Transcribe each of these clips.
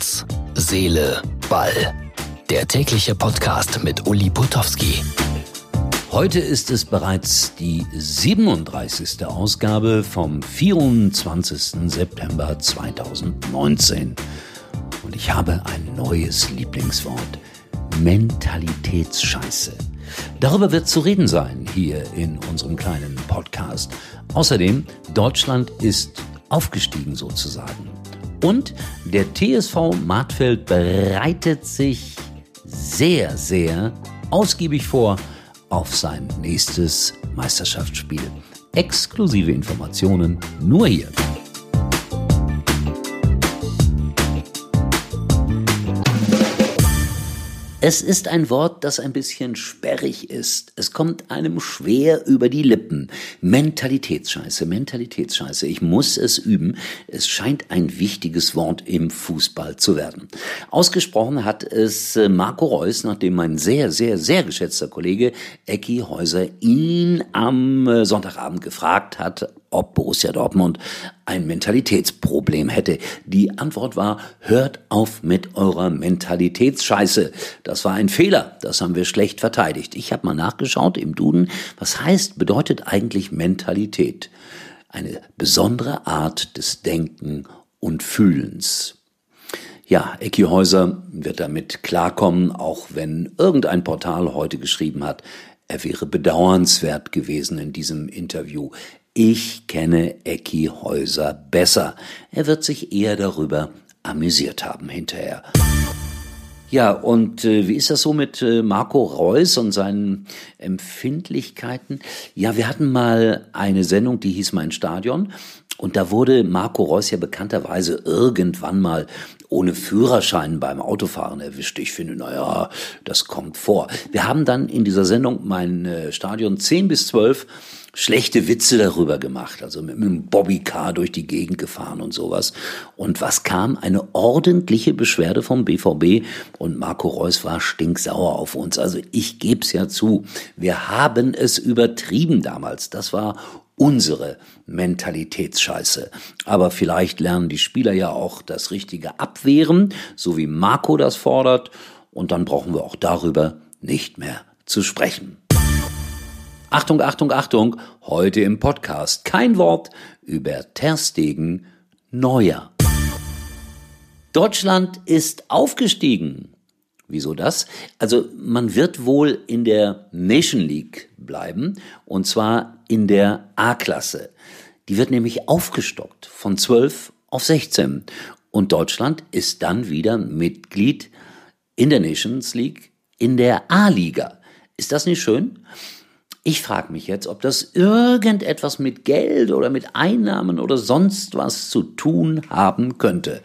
Herz, Seele, Ball. Der tägliche Podcast mit Uli Putowski. Heute ist es bereits die 37. Ausgabe vom 24. September 2019. Und ich habe ein neues Lieblingswort. Mentalitätsscheiße. Darüber wird zu reden sein hier in unserem kleinen Podcast. Außerdem, Deutschland ist aufgestiegen sozusagen. Und der TSV Martfeld bereitet sich sehr, sehr ausgiebig vor auf sein nächstes Meisterschaftsspiel. Exklusive Informationen nur hier. Es ist ein Wort, das ein bisschen sperrig ist. Es kommt einem schwer über die Lippen. Mentalitätsscheiße, Mentalitätsscheiße. Ich muss es üben. Es scheint ein wichtiges Wort im Fußball zu werden. Ausgesprochen hat es äh, Marco Reus, nachdem mein sehr, sehr, sehr geschätzter Kollege Ecki Häuser ihn am äh, Sonntagabend gefragt hat, ob Borussia Dortmund ein Mentalitätsproblem hätte. Die Antwort war, hört auf mit eurer Mentalitätsscheiße. Das war ein Fehler, das haben wir schlecht verteidigt. Ich habe mal nachgeschaut im Duden, was heißt, bedeutet eigentlich Mentalität? Eine besondere Art des Denken und Fühlens. Ja, Ecki Häuser wird damit klarkommen, auch wenn irgendein Portal heute geschrieben hat, er wäre bedauernswert gewesen in diesem Interview. Ich kenne Ecki Häuser besser. Er wird sich eher darüber amüsiert haben hinterher. Ja, und äh, wie ist das so mit äh, Marco Reus und seinen Empfindlichkeiten? Ja, wir hatten mal eine Sendung, die hieß Mein Stadion. Und da wurde Marco Reus ja bekannterweise irgendwann mal ohne Führerschein beim Autofahren erwischt. Ich finde, naja, das kommt vor. Wir haben dann in dieser Sendung mein äh, Stadion 10 bis 12 schlechte Witze darüber gemacht, also mit einem Bobbycar durch die Gegend gefahren und sowas. Und was kam? Eine ordentliche Beschwerde vom BVB und Marco Reus war stinksauer auf uns. Also ich geb's ja zu, wir haben es übertrieben damals. Das war unsere Mentalitätsscheiße. Aber vielleicht lernen die Spieler ja auch das richtige Abwehren, so wie Marco das fordert, und dann brauchen wir auch darüber nicht mehr zu sprechen. Achtung, Achtung, Achtung, heute im Podcast kein Wort über Terstegen Neuer. Deutschland ist aufgestiegen. Wieso das? Also man wird wohl in der Nation League bleiben und zwar in der A-Klasse. Die wird nämlich aufgestockt von 12 auf 16 und Deutschland ist dann wieder Mitglied in der Nations League in der A-Liga. Ist das nicht schön? Ich frage mich jetzt, ob das irgendetwas mit Geld oder mit Einnahmen oder sonst was zu tun haben könnte.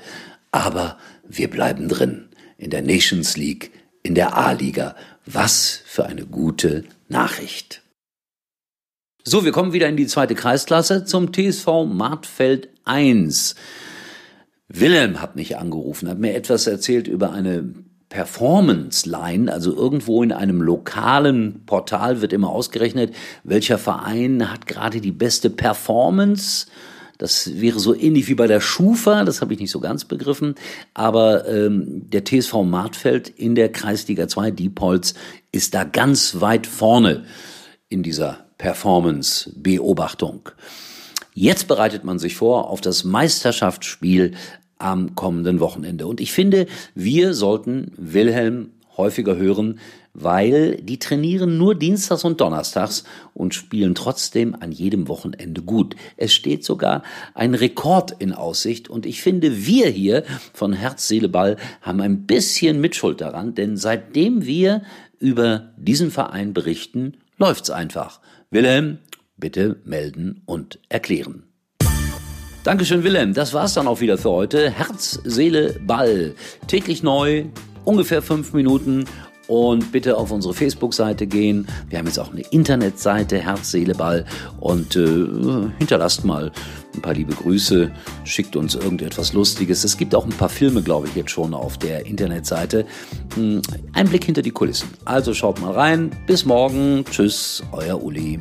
Aber wir bleiben drin in der Nations League, in der A-Liga. Was für eine gute Nachricht. So, wir kommen wieder in die zweite Kreisklasse zum TSV Martfeld 1. Wilhelm hat mich angerufen, hat mir etwas erzählt über eine Performance Line, also irgendwo in einem lokalen Portal wird immer ausgerechnet, welcher Verein hat gerade die beste Performance. Das wäre so ähnlich wie bei der Schufa, das habe ich nicht so ganz begriffen. Aber ähm, der TSV Martfeld in der Kreisliga 2, Diepholz, ist da ganz weit vorne in dieser Performance-Beobachtung. Jetzt bereitet man sich vor auf das Meisterschaftsspiel am kommenden Wochenende. Und ich finde, wir sollten Wilhelm häufiger hören, weil die trainieren nur Dienstags und Donnerstags und spielen trotzdem an jedem Wochenende gut. Es steht sogar ein Rekord in Aussicht und ich finde, wir hier von Herz, Seele, Ball haben ein bisschen Mitschuld daran, denn seitdem wir über diesen Verein berichten, läuft's einfach. Wilhelm, bitte melden und erklären. Dankeschön, Wilhelm. Das war's dann auch wieder für heute. Herz, Seele, Ball. Täglich neu, ungefähr fünf Minuten. Und bitte auf unsere Facebook-Seite gehen. Wir haben jetzt auch eine Internetseite, Herz, Seele, Ball. Und äh, hinterlasst mal ein paar liebe Grüße, schickt uns irgendetwas Lustiges. Es gibt auch ein paar Filme, glaube ich, jetzt schon auf der Internetseite. Hm, ein Blick hinter die Kulissen. Also schaut mal rein. Bis morgen. Tschüss, euer Uli.